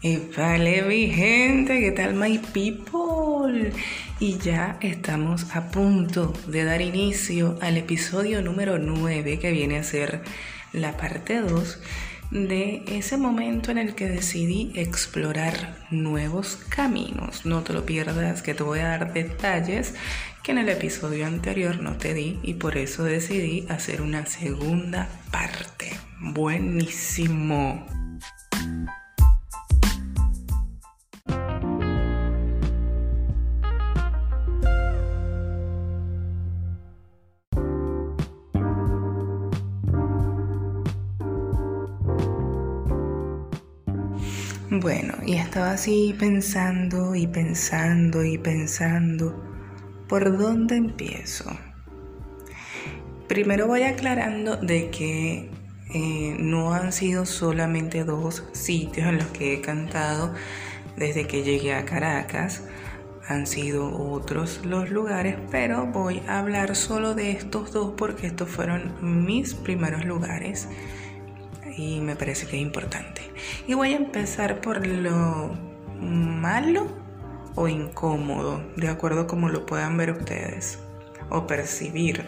Y vale mi gente, ¿qué tal my people? Y ya estamos a punto de dar inicio al episodio número 9 que viene a ser la parte 2 de ese momento en el que decidí explorar nuevos caminos. No te lo pierdas que te voy a dar detalles que en el episodio anterior no te di y por eso decidí hacer una segunda parte. Buenísimo. Bueno, y estaba así pensando y pensando y pensando, ¿por dónde empiezo? Primero voy aclarando de que eh, no han sido solamente dos sitios en los que he cantado desde que llegué a Caracas, han sido otros los lugares, pero voy a hablar solo de estos dos porque estos fueron mis primeros lugares y me parece que es importante. Y voy a empezar por lo malo o incómodo, de acuerdo como lo puedan ver ustedes o percibir.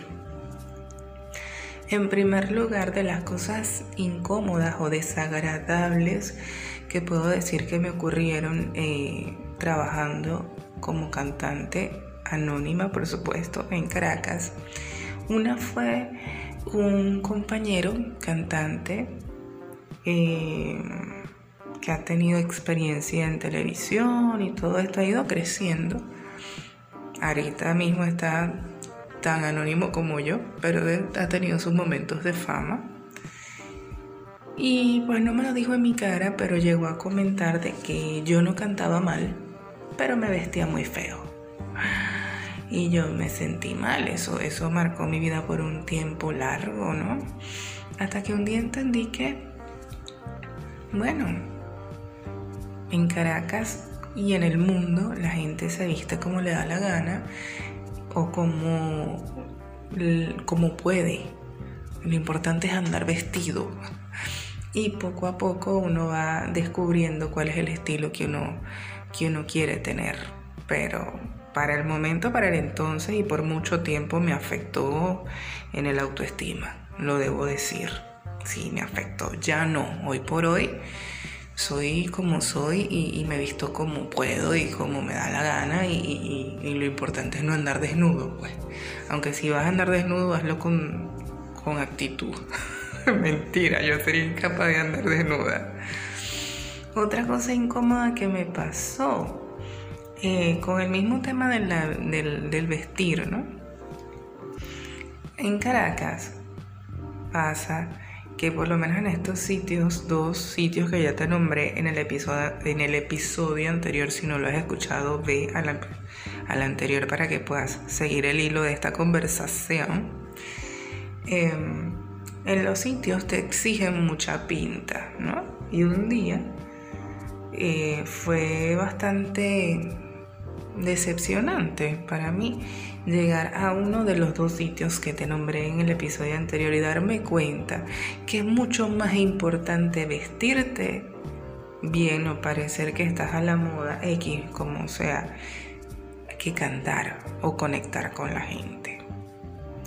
En primer lugar, de las cosas incómodas o desagradables que puedo decir que me ocurrieron eh, trabajando como cantante anónima, por supuesto, en Caracas. Una fue un compañero cantante eh, que ha tenido experiencia en televisión y todo esto ha ido creciendo. Ahorita mismo está tan anónimo como yo, pero ha tenido sus momentos de fama. Y pues no me lo dijo en mi cara, pero llegó a comentar de que yo no cantaba mal, pero me vestía muy feo. Y yo me sentí mal, eso, eso marcó mi vida por un tiempo largo, ¿no? Hasta que un día entendí que bueno, en Caracas y en el mundo la gente se viste como le da la gana o como, como puede. Lo importante es andar vestido. Y poco a poco uno va descubriendo cuál es el estilo que uno, que uno quiere tener. Pero para el momento, para el entonces y por mucho tiempo me afectó en el autoestima, lo debo decir sí me afectó. Ya no, hoy por hoy soy como soy y, me visto como puedo y como me da la gana y, lo importante es no andar desnudo, pues. Aunque si vas a andar desnudo, hazlo con, con actitud. Mentira, yo sería incapaz de andar desnuda. Otra cosa incómoda que me pasó eh, con el mismo tema del, del vestir, ¿no? En Caracas pasa que por lo menos en estos sitios, dos sitios que ya te nombré en el episodio, en el episodio anterior, si no lo has escuchado, ve al, anterior para que puedas seguir el hilo de esta conversación. Em, en los sitios te exigen mucha pinta, ¿no? Y un día eh, fue bastante decepcionante para mí llegar a uno de los dos sitios que te nombré en el episodio anterior y darme cuenta que es mucho más importante vestirte bien o parecer que estás a la moda X, como sea, que cantar o conectar con la gente.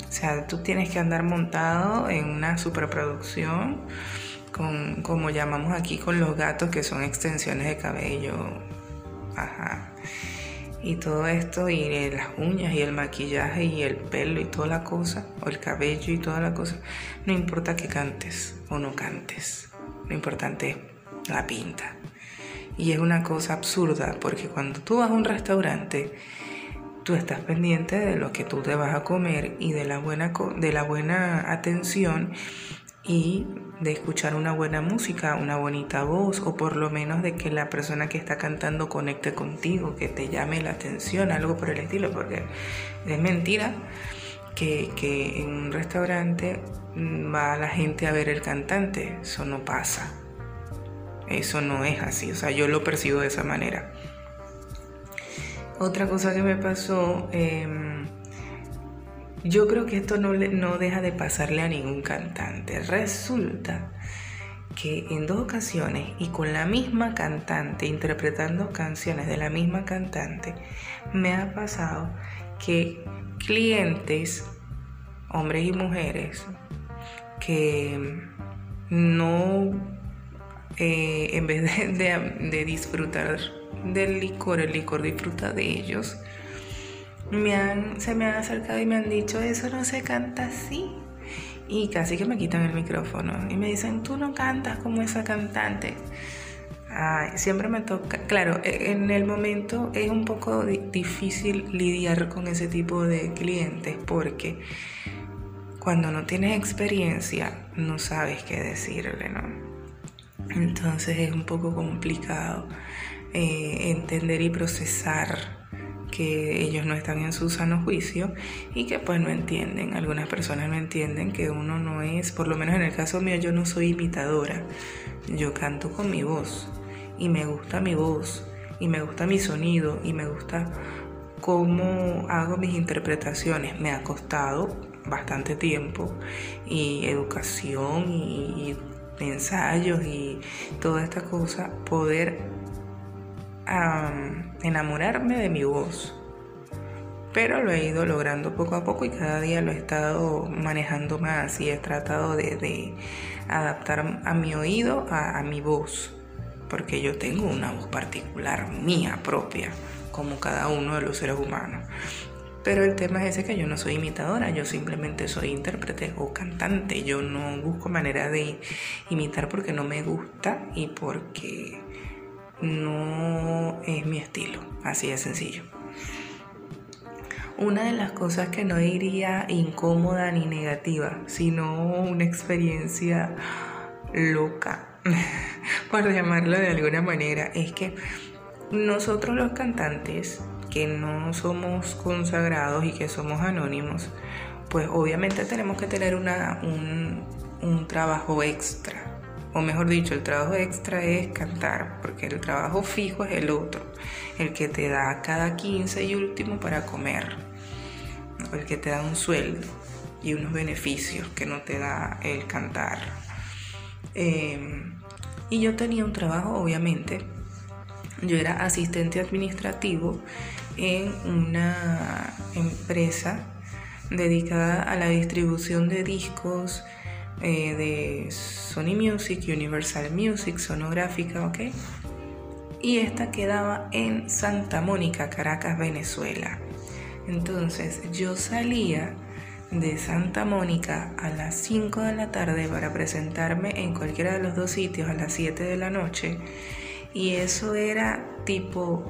O sea, tú tienes que andar montado en una superproducción, con, como llamamos aquí con los gatos, que son extensiones de cabello. Ajá y todo esto y las uñas y el maquillaje y el pelo y toda la cosa o el cabello y toda la cosa. No importa que cantes o no cantes lo importante es la pinta. Y es una cosa absurda porque cuando tú vas a un restaurante tú estás pendiente de lo que tú te vas a comer y de la buena de la buena atención y de escuchar una buena música, una bonita voz o por lo menos de que la persona que está cantando conecte contigo, que te llame la atención, algo por el estilo, porque es mentira que, que en un restaurante va la gente a ver el cantante, eso no pasa, eso no es así, o sea, yo lo percibo de esa manera. Otra cosa que me pasó... Em, yo creo que esto no, no deja de pasarle a ningún cantante. Resulta que en dos ocasiones y con la misma cantante, interpretando canciones de la misma cantante, me ha pasado que clientes, hombres y mujeres, que no, eh, en vez de, disfrutar del licor, el licor disfruta de ellos, me han, se me han acercado y me han dicho, eso no se canta así. Y casi que me quitan el micrófono y me dicen, tú no cantas como esa cantante. Ay, siempre me toca, claro, e, en el momento es un poco difícil lidiar con ese tipo de clientes porque cuando no tienes experiencia no sabes qué decirle, ¿no? Entonces es un poco complicado eh, entender y procesar que ellos no están en su sano juicio y que pues no entienden, algunas personas no entienden que uno no es, por lo menos en el caso mío yo no soy imitadora, yo canto con mi voz y me gusta mi voz y me gusta mi sonido y me gusta cómo hago mis interpretaciones, me ha costado bastante tiempo y educación y, ensayos y toda esta cosa poder enamorarme de mi voz. Pero lo he ido logrando poco a poco y cada día lo he estado manejando más y he tratado de, adaptar a mi oído a, a mi voz. Porque yo tengo una voz particular, mía propia, como cada uno de los seres humanos. Pero el tema es ese que yo no soy imitadora, yo simplemente soy intérprete o cantante. Yo no busco manera de imitar porque no me gusta y porque no es mi estilo, así de sencillo. Una de las cosas que no iría incómoda ni negativa, sino una experiencia loca, por llamarlo de alguna manera, es que nosotros los cantantes, que no somos consagrados y que somos anónimos, pues obviamente tenemos que tener un trabajo extra o mejor dicho, el trabajo extra es cantar, porque el trabajo fijo es el otro, el que te da cada 15 y último para comer, el que te da un sueldo y unos beneficios que no te da el cantar. Em, y yo tenía un trabajo, obviamente, yo era asistente administrativo en una empresa dedicada a la distribución de discos, eh, de Sony Music, Universal Music, sonográfica, ¿ok? Y esta quedaba en Santa Mónica, Caracas, Venezuela. Entonces yo salía de Santa Mónica a las 5 de la tarde para presentarme en cualquiera de los dos sitios a las 7 de la noche. Y eso era tipo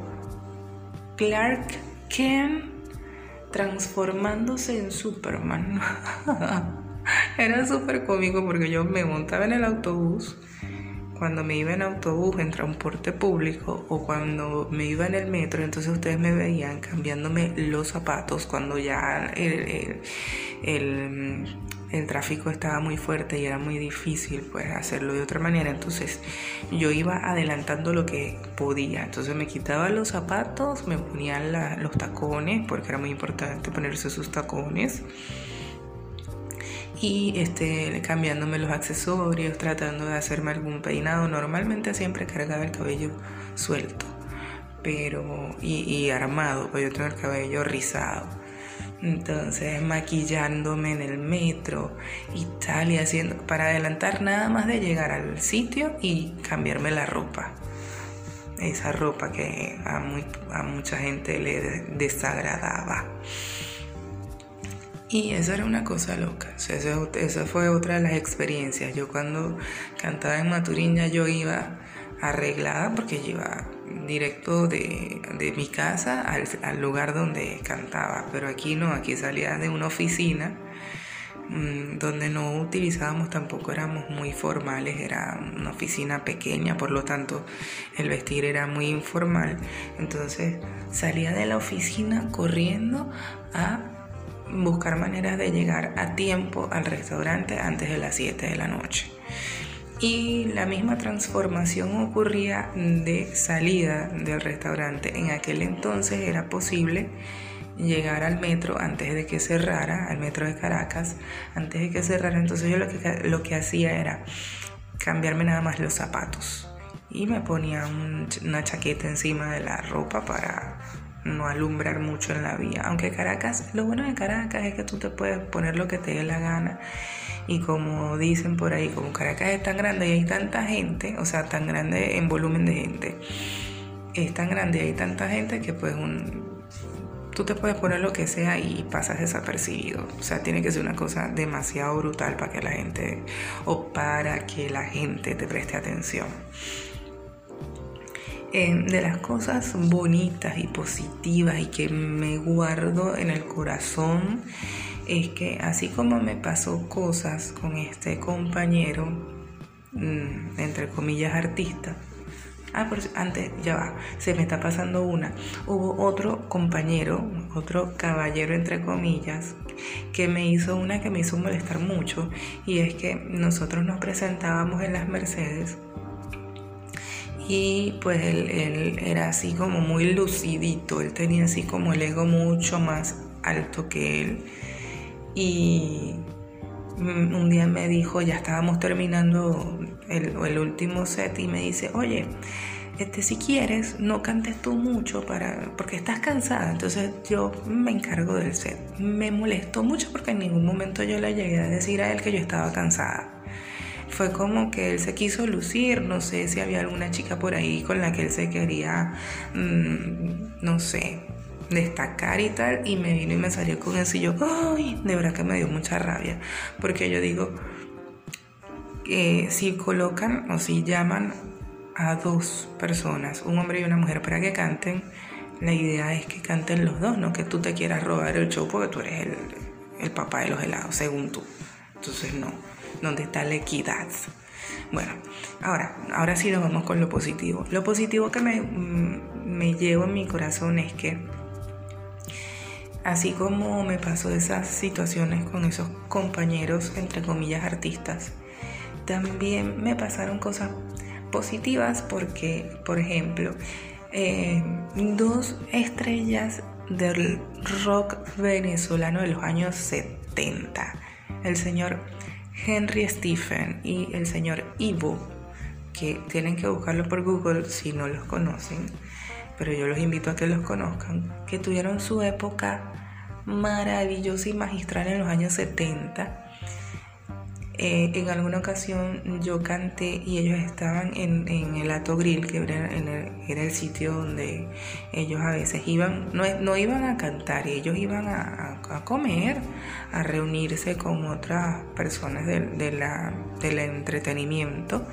Clark Kent transformándose en Superman. Era súper cómico porque yo me montaba en el autobús, cuando me iba en autobús en transporte público o cuando me iba en el metro, entonces ustedes me veían cambiándome los zapatos cuando ya el, el, tráfico estaba muy fuerte y era muy difícil pues hacerlo de otra manera. Entonces yo iba adelantando lo que podía. Entonces me quitaba los zapatos, me ponía los tacones, porque era muy importante ponerse sus tacones y este, cambiándome los accesorios, tratando de hacerme algún peinado. Normalmente siempre cargaba el cabello suelto pero y, armado, pues yo tengo el cabello rizado. Entonces maquillándome en el metro y tal y haciendo para adelantar nada más de llegar al sitio y cambiarme la ropa. Esa ropa que a, muy, a mucha gente le desagradaba. Y eso era una cosa loca, esa fue otra de las experiencias. Yo cuando cantaba en Maturín ya yo iba arreglada porque iba directo de, mi casa al, lugar donde cantaba, pero aquí no, aquí salía de una oficina mm, donde no utilizábamos tampoco, éramos muy formales, era una oficina pequeña, por lo tanto el vestir era muy informal. Entonces salía de la oficina corriendo a buscar maneras de llegar a tiempo al restaurante antes de las 7 de la noche. Y la misma transformación ocurría de salida del restaurante. En aquel entonces era posible llegar al metro antes de que cerrara, al metro de Caracas, antes de que cerrara. Entonces yo lo que, lo que hacía era cambiarme nada más los zapatos. Y me ponía una chaqueta encima de la ropa para no alumbrar mucho en la vía. Aunque Caracas, lo bueno de Caracas es que tú te puedes poner lo que te dé la gana. Y como dicen por ahí, como Caracas es tan grande y hay tanta gente, o sea, tan grande en volumen de gente, es tan grande y hay tanta gente que pues un, tú te puedes poner lo que sea y pasas desapercibido. O sea, tiene que ser una cosa demasiado brutal para que la gente o para que la gente te preste atención. Eh, de las cosas bonitas y positivas y que me guardo en el corazón es que así como me pasó cosas con este compañero, mm, entre comillas artista, Ah, pero antes, ya va, se me está pasando una. Hubo otro compañero, otro caballero entre comillas, que me hizo una que me hizo molestar mucho. Y es que nosotros nos presentábamos en las Mercedes. Y pues él, era así como muy lucidito, él tenía así como el ego mucho más alto que él. Y un día me dijo, ya estábamos terminando el, el, último set y me dice, oye, este, si quieres, no cantes tú mucho para, porque estás cansada. Entonces yo me encargo del set. Me molestó mucho porque en ningún momento yo le llegué a decir a él que yo estaba cansada. Fue como que él se quiso lucir, no sé si había alguna chica por ahí con la que él se quería, mm, no sé, destacar y tal, y me vino y me salió con eso y yo, ¡ay! De verdad que me dio mucha rabia, porque yo digo, que si colocan o si llaman a dos personas, un hombre y una mujer, para que canten, la idea es que canten los dos, no que tú te quieras robar el show porque tú eres el, el papá de los helados, según tú. Entonces no, ¿dónde está la equidad? Bueno, ahora, ahora sí nos vamos con lo positivo. Lo positivo que me, mm, me llevo en mi corazón es que Así como me pasó esas situaciones con esos compañeros, entre comillas, artistas, también me pasaron cosas positivas porque, por ejemplo, eh, dos estrellas del rock venezolano de los años 70, el señor Henry Stephen y el señor Ivo, que tienen que buscarlo por Google si no los conocen, pero yo los invito a que los conozcan, que tuvieron su época maravillosa y magistral en los años 70. Eh, en alguna ocasión yo canté y ellos estaban en, el Ato Grill, que era, el, sitio donde ellos a veces iban, no, iban a cantar, ellos iban a, comer, a reunirse con otras personas del entretenimiento.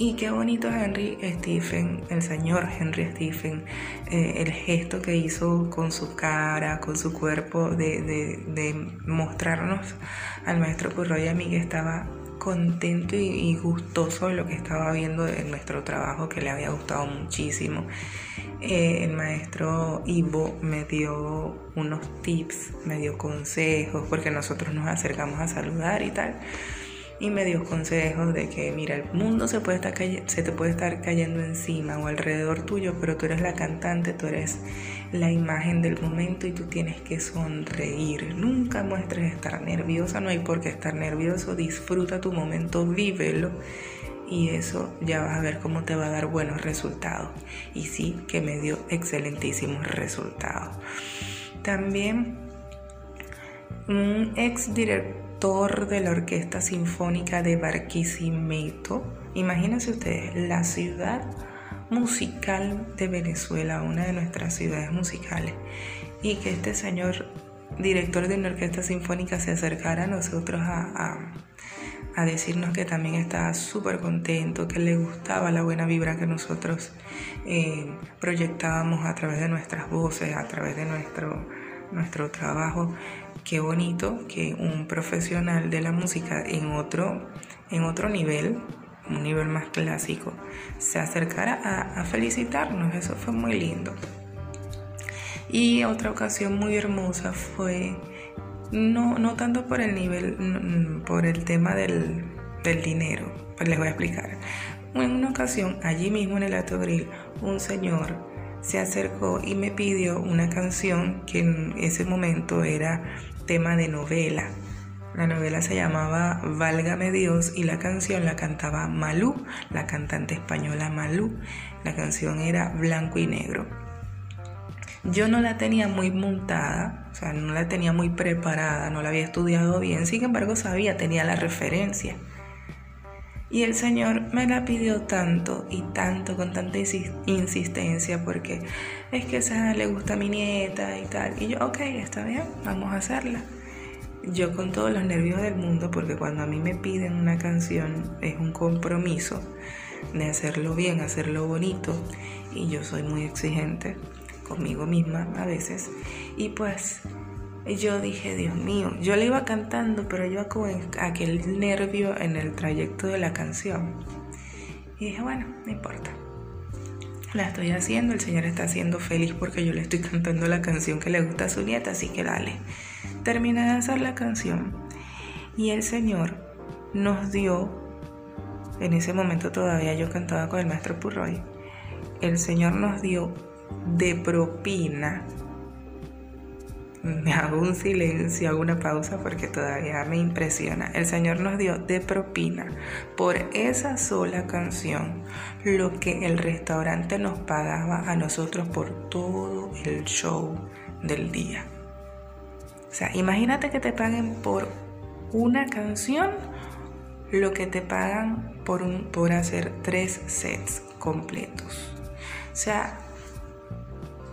Y qué bonito Henry Stephen, el señor Henry Stephen, eh, el gesto que hizo con su cara, con su cuerpo, de, mostrarnos al maestro Curroy a mí que estaba contento y, gustoso de lo que estaba viendo en nuestro trabajo, que le había gustado muchísimo. Eh, el maestro Ivo me dio unos tips, me dio consejos, porque nosotros nos acercamos a saludar y tal y me dio consejos de que, mira, el mundo se, puede estar se te puede estar cayendo encima o alrededor tuyo, pero tú eres la cantante, tú eres la imagen del momento y tú tienes que sonreír. Nunca muestres estar nerviosa, no hay por qué estar nervioso, disfruta tu momento, vívelo y eso ya vas a ver cómo te va a dar buenos resultados. Y sí, que me dio excelentísimos resultados. También un ex director de la Orquesta Sinfónica de Barquisimeto. Imagínense ustedes, la ciudad musical de Venezuela, una de nuestras ciudades musicales, y que este señor director de una orquesta sinfónica se acercara a nosotros a, decirnos que también estaba súper contento, que le gustaba la buena vibra que nosotros eh, proyectábamos a través de nuestras voces, a través de nuestro, nuestro trabajo qué bonito que un profesional de la música en otro, en otro nivel, un nivel más clásico, se acercara a, felicitarnos. Eso fue muy lindo. Y otra ocasión muy hermosa fue, no, no tanto por el nivel, por el tema del, del dinero, pues les voy a explicar. En una ocasión, allí mismo en el Ato Grill, un señor se acercó y me pidió una canción que en ese momento era tema de novela. La novela se llamaba Válgame Dios y la canción la cantaba Malú, la cantante española Malú. La canción era Blanco y Negro. Yo no la tenía muy montada, o sea, no la tenía muy preparada, no la había estudiado bien, sin embargo sabía, tenía la referencia. Y el Señor me la pidió tanto y tanto, con tanta insistencia, porque es que esa le gusta a mi nieta y tal. Y yo, ok, está bien, vamos a hacerla yo con todos los nervios del mundo, porque cuando a mí me piden una canción es un compromiso de hacerlo bien, hacerlo bonito, y yo soy muy exigente conmigo misma a veces, y pues yo dije, Dios mío, yo le iba cantando, pero yo con aquel nervio en el trayecto de la canción. Y dije, bueno, no importa. La estoy haciendo, el Señor está siendo feliz porque yo le estoy cantando la canción que le gusta a su nieta, así que dale. Terminé de hacer la canción y el Señor nos dio, en ese momento todavía yo cantaba con el maestro Purroy, el Señor nos dio de propina. Me hago un silencio, hago una pausa porque todavía me impresiona. El Señor nos dio de propina por esa sola canción lo que el restaurante nos pagaba a nosotros por todo el show del día. O sea, imagínate que te paguen por una canción lo que te pagan por, un, por hacer tres sets completos. O sea,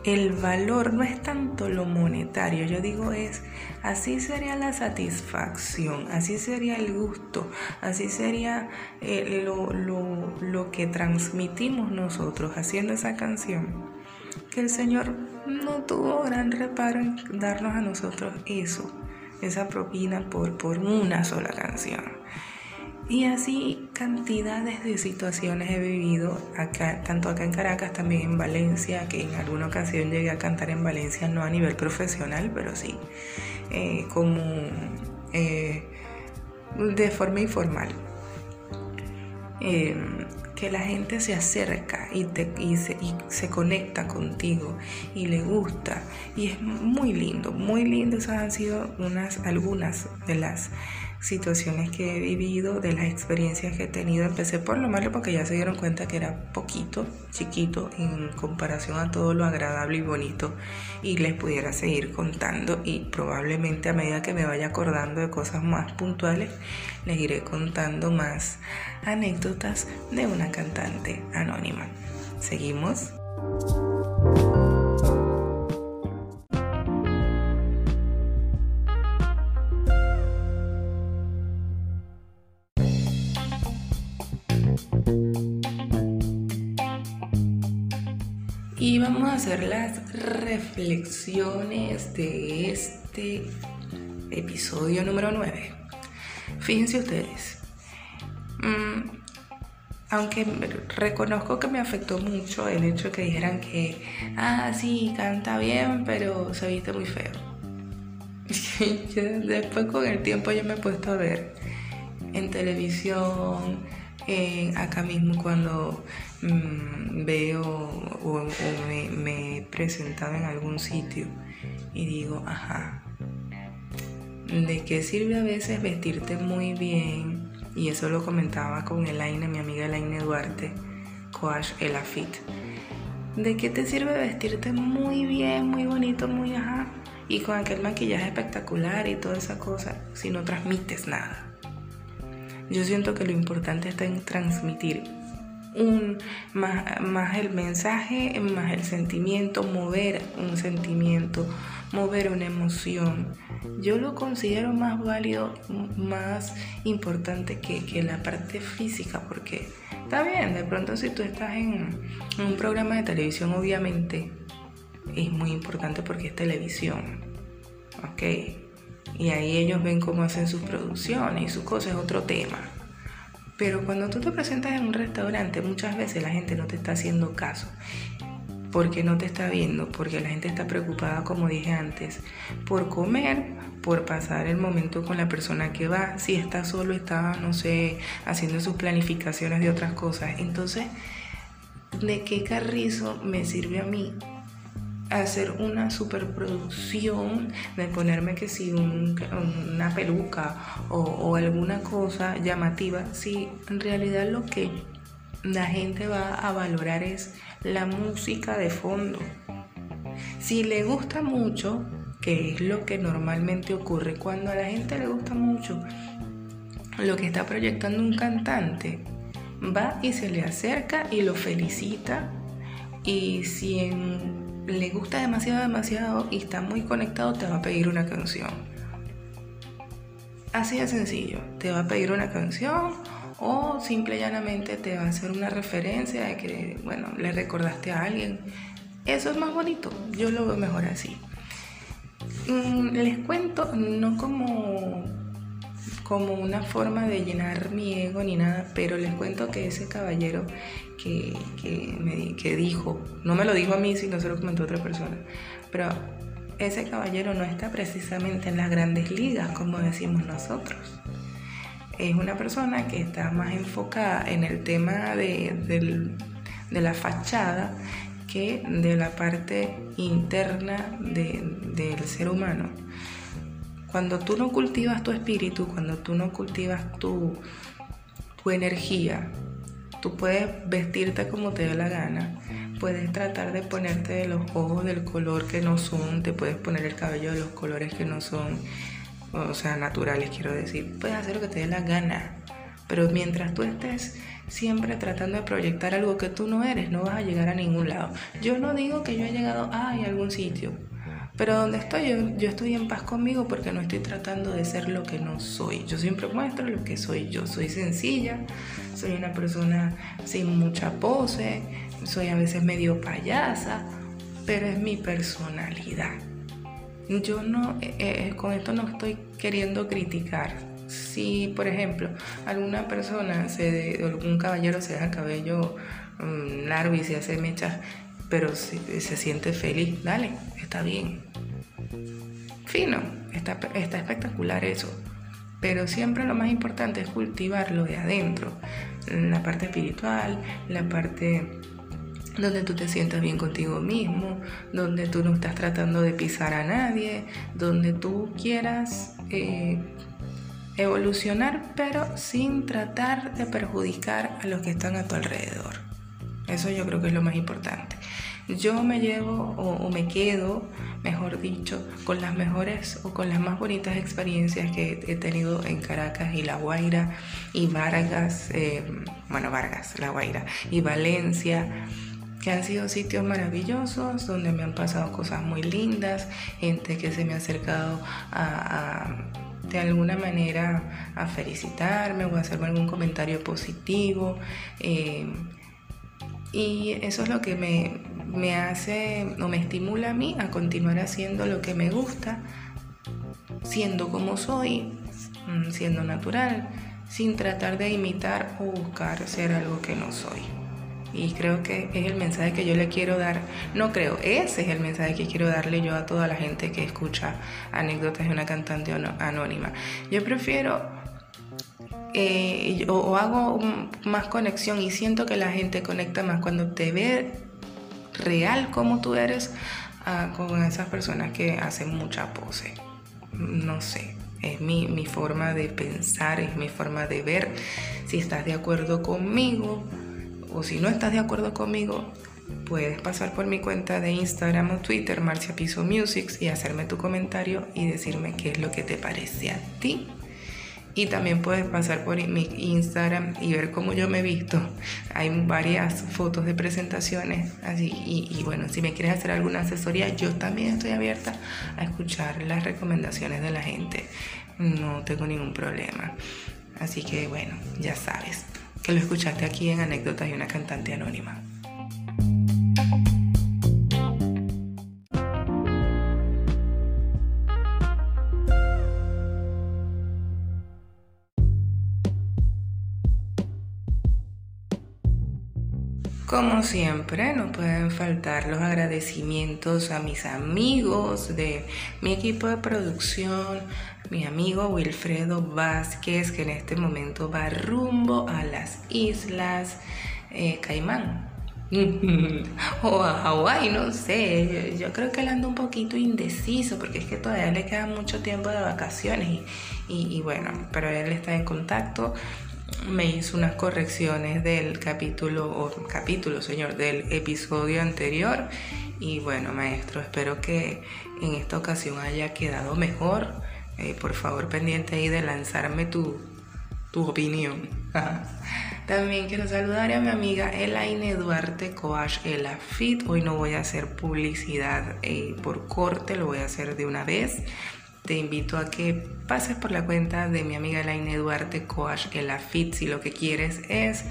el valor no es tanto lo monetario, yo digo es, así sería la satisfacción, así sería el gusto, así sería eh, lo, lo que transmitimos nosotros haciendo esa canción que el Señor no tuvo gran reparo en darnos a nosotros eso, esa propina por, por una sola canción. Y así cantidades de situaciones he vivido acá, tanto acá en Caracas, también en Valencia, que en alguna ocasión llegué a cantar en Valencia, no a nivel profesional, pero sí, eh, como eh, de forma informal. Eh, que la gente se acerca y, te, y, se, y, se, conecta contigo y le gusta. Y es muy lindo, muy lindo. Esas han sido unas, algunas de las situaciones que he vivido, de las experiencias que he tenido. Empecé por lo malo porque ya se dieron cuenta que era poquito, chiquito en comparación a todo lo agradable y bonito y les pudiera seguir contando y probablemente a medida que me vaya acordando de cosas más puntuales, les iré contando más anécdotas de una cantante anónima. Seguimos. Reflexiones de este episodio número 9. Fíjense ustedes, mm, aunque reconozco que me afectó mucho el hecho de que dijeran que, ah, sí, canta bien, pero se viste muy feo. después con el tiempo yo me he puesto a ver en televisión, acá mismo cuando mm, veo o, me, me, he presentado en algún sitio y digo, ajá, ¿de qué sirve a veces vestirte muy bien? Y eso lo comentaba con Elaine, mi amiga Elaine Duarte, coach Elafit. ¿De qué te sirve vestirte muy bien, muy bonito, muy ajá? Y con aquel maquillaje espectacular y toda esa cosa, si no transmites nada. Yo siento que lo importante está en transmitir un, más, el mensaje, más el sentimiento, mover un sentimiento, mover una emoción. Yo lo considero más válido, más importante que, la parte física, porque está bien, de pronto si tú estás en, en un programa de televisión, obviamente es muy importante porque es televisión. ¿Ok? Y ahí ellos ven cómo hacen sus producciones y sus cosas, es otro tema. Pero cuando tú te presentas en un restaurante, muchas veces la gente no te está haciendo caso. Porque no te está viendo, porque la gente está preocupada, como dije antes, por comer, por pasar el momento con la persona que va. Si está solo, está, no sé, haciendo sus planificaciones de otras cosas. Entonces, ¿de qué carrizo me sirve a mí hacer una superproducción, de ponerme que si una peluca o, o, alguna cosa llamativa, si en realidad lo que la gente va a valorar es la música de fondo. Si le gusta mucho, que es lo que normalmente ocurre, cuando a la gente le gusta mucho lo que está proyectando un cantante, va y se le acerca y lo felicita y si le gusta demasiado, demasiado y está muy conectado, te va a pedir una canción. Así de sencillo, te va a pedir una canción o simple y llanamente te va a hacer una referencia de que, bueno, le recordaste a alguien. Eso es más bonito, yo lo veo mejor así. Mm, les cuento, no como como una forma de llenar mi ego ni nada, pero les cuento que ese caballero que, me, que dijo, no me lo dijo a mí, sino se lo comentó a otra persona, pero ese caballero no está precisamente en las grandes ligas, como decimos nosotros. Es una persona que está más enfocada en el tema de, la fachada que de la parte interna del ser humano. Cuando tú no cultivas tu espíritu, cuando tú no cultivas tu, tu energía, tú puedes vestirte como te dé la gana, puedes tratar de ponerte los ojos del color que no son, te puedes poner el cabello de los colores que no son, o sea, naturales quiero decir, puedes hacer lo que te dé la gana, pero mientras tú estés siempre tratando de proyectar algo que tú no eres, no vas a llegar a ningún lado. Yo no digo que yo he llegado a algún sitio, pero donde estoy, yo, yo, estoy en paz conmigo porque no estoy tratando de ser lo que no soy. Yo siempre muestro lo que soy yo. Soy sencilla, soy una persona sin mucha pose, soy a veces medio payasa, pero es mi personalidad. Yo no, eh, eh, con esto no estoy queriendo criticar. Si, por ejemplo, alguna persona, se, algún caballero se deja cabello um, largo y se hace mechas pero si se siente feliz, dale, está bien. Fino, está, está espectacular eso. Pero siempre lo más importante es cultivarlo de adentro, la parte espiritual, la parte donde tú te sientas bien contigo mismo, donde tú no estás tratando de pisar a nadie, donde tú quieras eh, evolucionar, pero sin tratar de perjudicar a los que están a tu alrededor. Eso yo creo que es lo más importante. Yo me llevo o, me quedo, mejor dicho, con las mejores o con las más bonitas experiencias que he tenido en Caracas y La Guaira y Vargas, eh, bueno, Vargas, La Guaira y Valencia que han sido sitios maravillosos donde me han pasado cosas muy lindas, gente que se me ha acercado a, de alguna manera a felicitarme o a hacerme algún comentario positivo. Eh, y eso es lo que me, hace o me estimula a mí a continuar haciendo lo que me gusta, siendo como soy, mm, siendo natural, sin tratar de imitar o buscar ser algo que no soy. Y creo que es el mensaje que yo le quiero dar. No creo, ese es el mensaje que quiero darle yo a toda la gente que escucha anécdotas de una cantante anónima. Yo prefiero eh, o, hago más conexión y siento que la gente conecta más cuando te ve real como tú eres ah, con esas personas que hacen mucha pose. No sé, es mi, mi forma de pensar, es mi forma de ver. Si estás de acuerdo conmigo o si no estás de acuerdo conmigo, puedes pasar por mi cuenta de Instagram o Twitter, Marcia Piso Musics, y hacerme tu comentario y decirme qué es lo que te parece a ti y también puedes pasar por mi Instagram y ver cómo yo me he visto. Hay varias fotos de presentaciones. Así, y, bueno, si me quieres hacer alguna asesoría, yo también estoy abierta a escuchar las recomendaciones de la gente. No tengo ningún problema. Así que bueno, ya sabes que lo escuchaste aquí en Anécdotas de una cantante anónima. Como siempre, no pueden faltar los agradecimientos a mis amigos de mi equipo de producción, mi amigo Wilfredo Vázquez, que en este momento va rumbo a las Islas eh, Caimán. o a Hawái, no sé. Yo, creo que él anda un poquito indeciso porque es que todavía le queda mucho tiempo de vacaciones y, bueno, pero él está en contacto. Me hizo unas correcciones del capítulo, o capítulo, señor, del episodio anterior. Y bueno, maestro, espero que en esta ocasión haya quedado mejor. Eh, por favor, pendiente ahí de lanzarme tu, tu opinión. También quiero saludar a mi amiga Elaine Duarte Coach Elafit. Hoy no voy a hacer publicidad eh, por corte, lo voy a hacer de una vez. Te invito a que pases por la cuenta de mi amiga Elaine Duarte Coach Elafit si lo que quieres es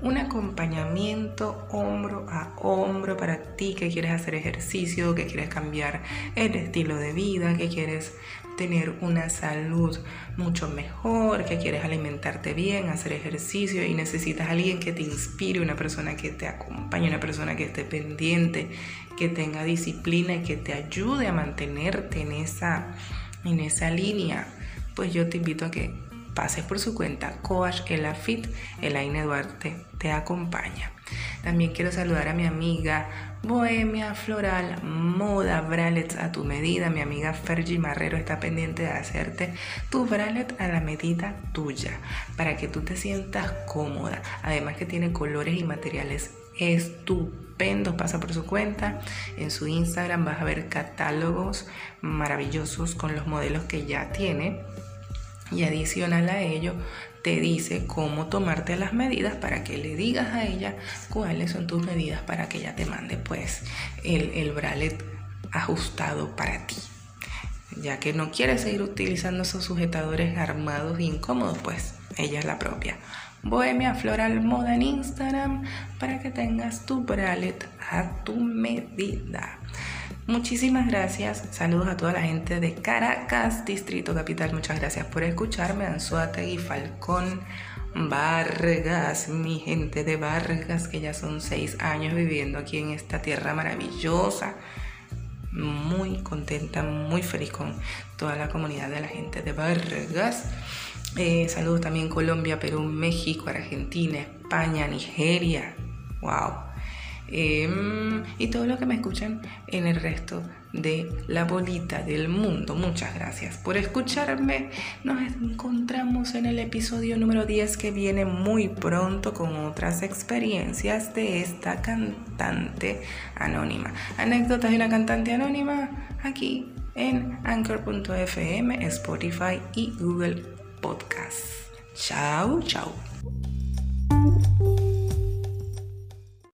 un acompañamiento hombro a hombro para ti que quieres hacer ejercicio, que quieres cambiar el estilo de vida, que quieres tener una salud mucho mejor, que quieres alimentarte bien, hacer ejercicio y necesitas a alguien que te inspire, una persona que te acompañe, una persona que esté pendiente, que tenga disciplina y que te ayude a mantenerte en esa, en esa línea, pues yo te invito a que pases por su cuenta Coach Elafit, Elaine Duarte te acompaña. También quiero saludar a mi amiga Bohemia Floral Moda Bralets a tu medida. Mi amiga Fergie Marrero está pendiente de hacerte tu bralet a la medida tuya para que tú te sientas cómoda. Además que tiene colores y materiales estupendos. Pasa por su cuenta. En su Instagram vas a ver catálogos maravillosos con los modelos que ya tiene. Y adicional a ello, te dice cómo tomarte las medidas para que le digas a ella cuáles son tus medidas para que ella te mande pues el, el bralet ajustado para ti. Ya que no quieres seguir utilizando esos sujetadores armados e incómodos, pues ella es la propia. Bohemia Floral Moda en Instagram para que tengas tu bralet a tu medida. Muchísimas gracias. Saludos a toda la gente de Caracas, Distrito Capital. Muchas gracias por escucharme. y Falcón, Vargas, mi gente de Vargas, que ya son seis años viviendo aquí en esta tierra maravillosa. Muy contenta, muy feliz con toda la comunidad de la gente de Vargas. Eh, saludos también Colombia, Perú, México, Argentina, España, Nigeria. ¡Wow! Em, y todo lo que me escuchan en el resto de la bolita del mundo. Muchas gracias por escucharme. Nos encontramos en el episodio número 10 que viene muy pronto con otras experiencias de esta cantante anónima. Anécdotas de una cantante anónima aquí en anchor.fm, Spotify y Google Podcast. Chao, chao.